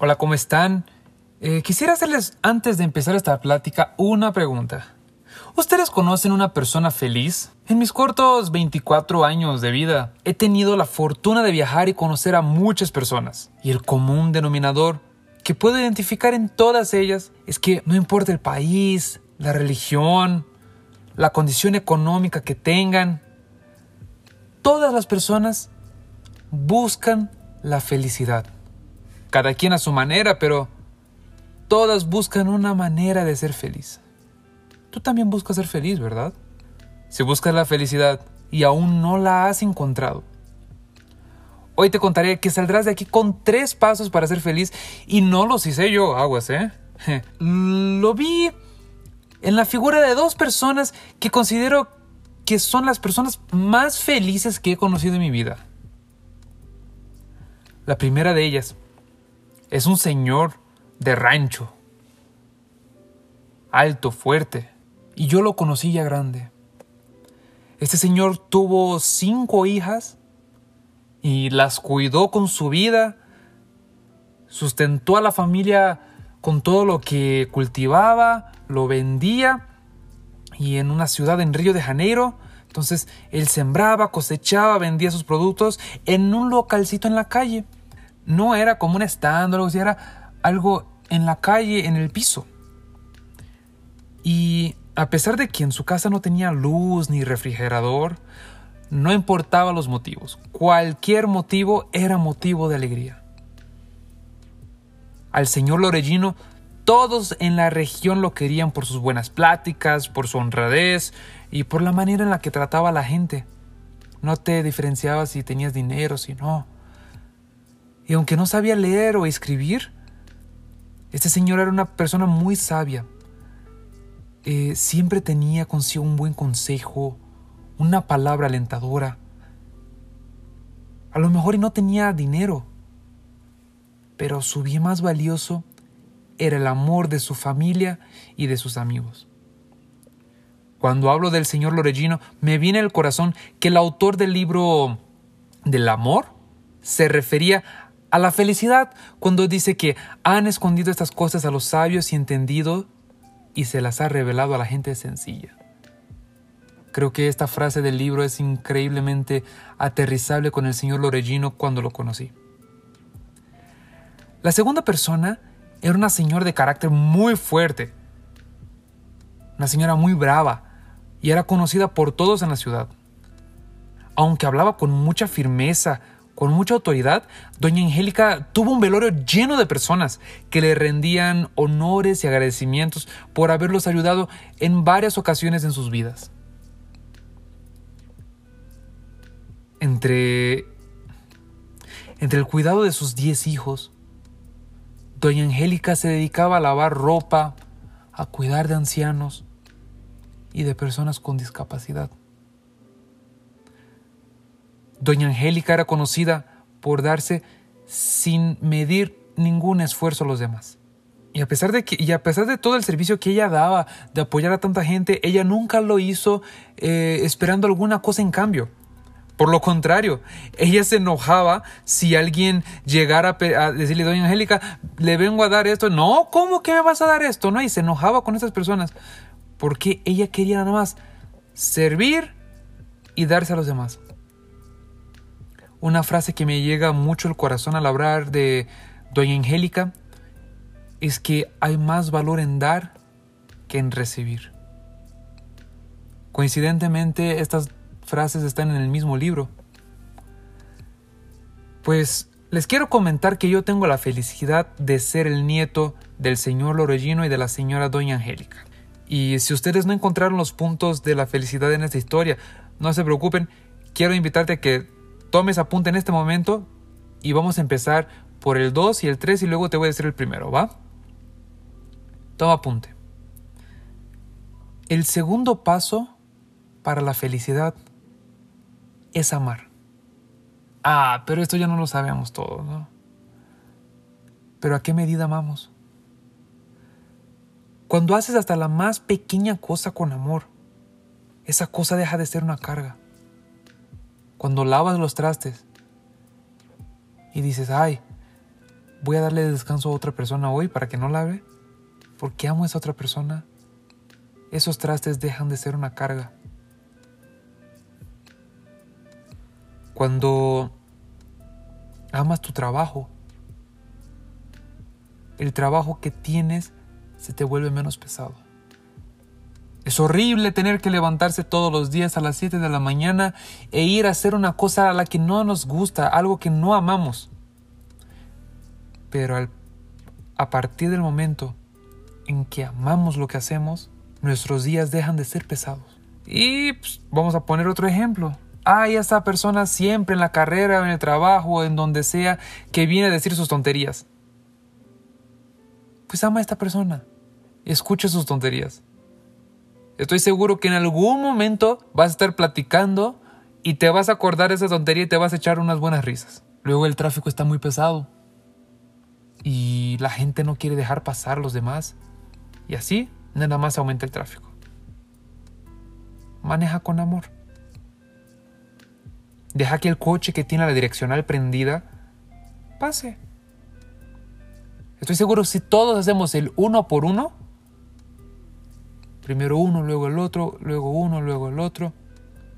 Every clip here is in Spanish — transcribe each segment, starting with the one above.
Hola, ¿cómo están? Eh, quisiera hacerles, antes de empezar esta plática, una pregunta. ¿Ustedes conocen una persona feliz? En mis cortos 24 años de vida, he tenido la fortuna de viajar y conocer a muchas personas. Y el común denominador que puedo identificar en todas ellas es que no importa el país, la religión, la condición económica que tengan, todas las personas buscan la felicidad cada quien a su manera, pero todas buscan una manera de ser feliz. Tú también buscas ser feliz, ¿verdad? Si buscas la felicidad y aún no la has encontrado, hoy te contaré que saldrás de aquí con tres pasos para ser feliz y no los hice yo, aguas, ¿eh? Lo vi en la figura de dos personas que considero que son las personas más felices que he conocido en mi vida. La primera de ellas es un señor de rancho, alto, fuerte, y yo lo conocí ya grande. Este señor tuvo cinco hijas y las cuidó con su vida, sustentó a la familia con todo lo que cultivaba, lo vendía. Y en una ciudad en Río de Janeiro, entonces él sembraba, cosechaba, vendía sus productos en un localcito en la calle no era como un stand o algo era algo en la calle, en el piso. Y a pesar de que en su casa no tenía luz ni refrigerador, no importaba los motivos. Cualquier motivo era motivo de alegría. Al señor Lorellino todos en la región lo querían por sus buenas pláticas, por su honradez y por la manera en la que trataba a la gente. No te diferenciaba si tenías dinero, si no. Y aunque no sabía leer o escribir, este señor era una persona muy sabia. Eh, siempre tenía consigo un buen consejo, una palabra alentadora. A lo mejor no tenía dinero, pero su bien más valioso era el amor de su familia y de sus amigos. Cuando hablo del señor Lorellino, me viene al corazón que el autor del libro del amor se refería a la felicidad cuando dice que han escondido estas cosas a los sabios y entendidos y se las ha revelado a la gente sencilla. Creo que esta frase del libro es increíblemente aterrizable con el señor Lorellino cuando lo conocí. La segunda persona era una señora de carácter muy fuerte, una señora muy brava y era conocida por todos en la ciudad. Aunque hablaba con mucha firmeza, con mucha autoridad, doña Angélica tuvo un velorio lleno de personas que le rendían honores y agradecimientos por haberlos ayudado en varias ocasiones en sus vidas. Entre, entre el cuidado de sus diez hijos, doña Angélica se dedicaba a lavar ropa, a cuidar de ancianos y de personas con discapacidad. Doña Angélica era conocida por darse sin medir ningún esfuerzo a los demás. Y a pesar de que, y a pesar de todo el servicio que ella daba de apoyar a tanta gente, ella nunca lo hizo eh, esperando alguna cosa en cambio. Por lo contrario, ella se enojaba si alguien llegara a, decirle, doña Angélica, le vengo a dar esto. No, ¿cómo que me vas a dar esto? No, y se enojaba con esas personas. Porque ella quería nada más servir y darse a los demás. Una frase que me llega mucho al corazón al hablar de Doña Angélica es que hay más valor en dar que en recibir. Coincidentemente, estas frases están en el mismo libro. Pues les quiero comentar que yo tengo la felicidad de ser el nieto del señor Lorellino y de la señora Doña Angélica. Y si ustedes no encontraron los puntos de la felicidad en esta historia, no se preocupen, quiero invitarte a que tomes apunte en este momento y vamos a empezar por el 2 y el 3 y luego te voy a decir el primero, ¿va? Toma apunte. El segundo paso para la felicidad es amar. Ah, pero esto ya no lo sabemos todos, ¿no? Pero ¿a qué medida amamos? Cuando haces hasta la más pequeña cosa con amor, esa cosa deja de ser una carga cuando lavas los trastes y dices, ay, voy a darle descanso a otra persona hoy para que no lave, porque amo a esa otra persona, esos trastes dejan de ser una carga. Cuando amas tu trabajo, el trabajo que tienes se te vuelve menos pesado. Es horrible tener que levantarse todos los días a las 7 de la mañana e ir a hacer una cosa a la que no nos gusta, algo que no amamos. Pero a partir del momento en que amamos lo que hacemos, nuestros días dejan de ser pesados. Y pues, vamos a poner otro ejemplo. Hay esa persona siempre en la carrera, en el trabajo, en donde sea, que viene a decir sus tonterías. Pues ama a esta persona. Escucha sus tonterías. Estoy seguro que en algún momento vas a estar platicando y te vas a acordar de esa tontería y te vas a echar unas buenas risas. Luego el tráfico está muy pesado y la gente no quiere dejar pasar a los demás. Y así nada más aumenta el tráfico. Maneja con amor. Deja que el coche que tiene la direccional prendida pase. Estoy seguro si todos hacemos el uno por uno, primero uno, luego el otro, luego uno, luego el otro,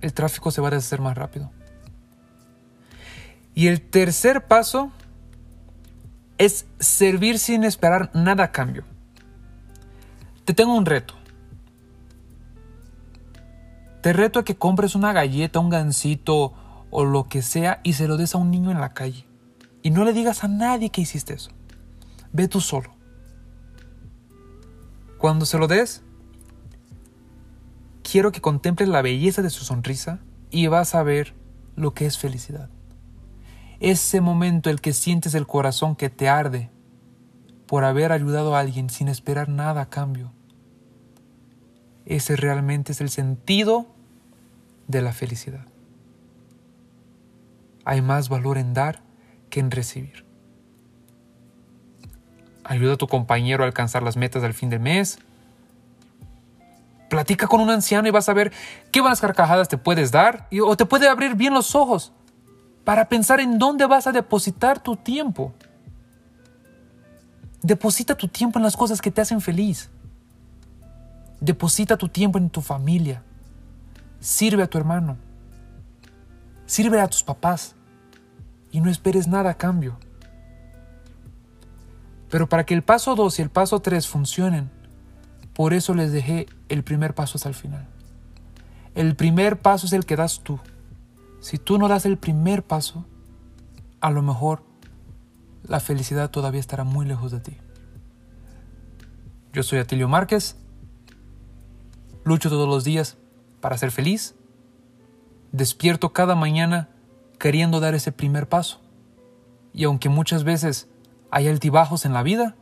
el tráfico se va a deshacer más rápido. Y el tercer paso es servir sin esperar nada a cambio. Te tengo un reto. Te reto a que compres una galleta, un gansito o lo que sea y se lo des a un niño en la calle. Y no le digas a nadie que hiciste eso. Ve tú solo. Cuando se lo des, quiero que contemples la belleza de su sonrisa y vas a ver lo que es felicidad. Ese momento el que sientes el corazón que te arde por haber ayudado a alguien sin esperar nada a cambio. Ese realmente es el sentido de la felicidad. Hay más valor en dar que en recibir. Ayuda a tu compañero a alcanzar las metas del fin del mes Platica con un anciano y vas a ver qué buenas carcajadas te puedes dar o te puede abrir bien los ojos para pensar en dónde vas a depositar tu tiempo. Deposita tu tiempo en las cosas que te hacen feliz. Deposita tu tiempo en tu familia. Sirve a tu hermano. Sirve a tus papás. Y no esperes nada a cambio. Pero para que el paso 2 y el paso 3 funcionen, por eso les dejé el primer paso hasta el final. El primer paso es el que das tú. Si tú no das el primer paso, a lo mejor la felicidad todavía estará muy lejos de ti. Yo soy Atilio Márquez. Lucho todos los días para ser feliz. Despierto cada mañana queriendo dar ese primer paso. Y aunque muchas veces hay altibajos en la vida,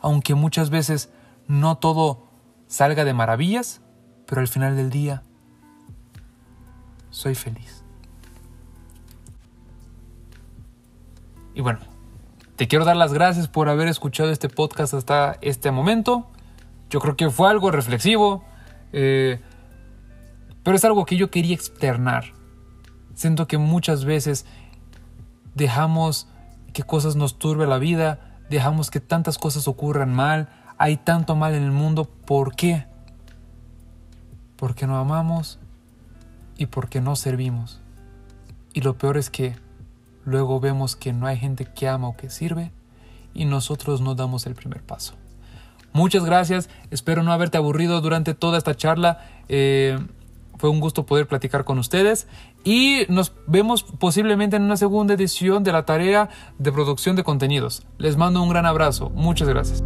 aunque muchas veces no todo salga de maravillas, pero al final del día soy feliz. Y bueno, te quiero dar las gracias por haber escuchado este podcast hasta este momento. Yo creo que fue algo reflexivo, eh, pero es algo que yo quería externar. Siento que muchas veces dejamos que cosas nos turbe la vida, dejamos que tantas cosas ocurran mal, hay tanto mal en el mundo. ¿Por qué? Porque no amamos y porque no servimos. Y lo peor es que luego vemos que no hay gente que ama o que sirve y nosotros no damos el primer paso. Muchas gracias, espero no haberte aburrido durante toda esta charla. Eh, fue un gusto poder platicar con ustedes y nos vemos posiblemente en una segunda edición de la tarea de producción de contenidos. Les mando un gran abrazo, muchas gracias.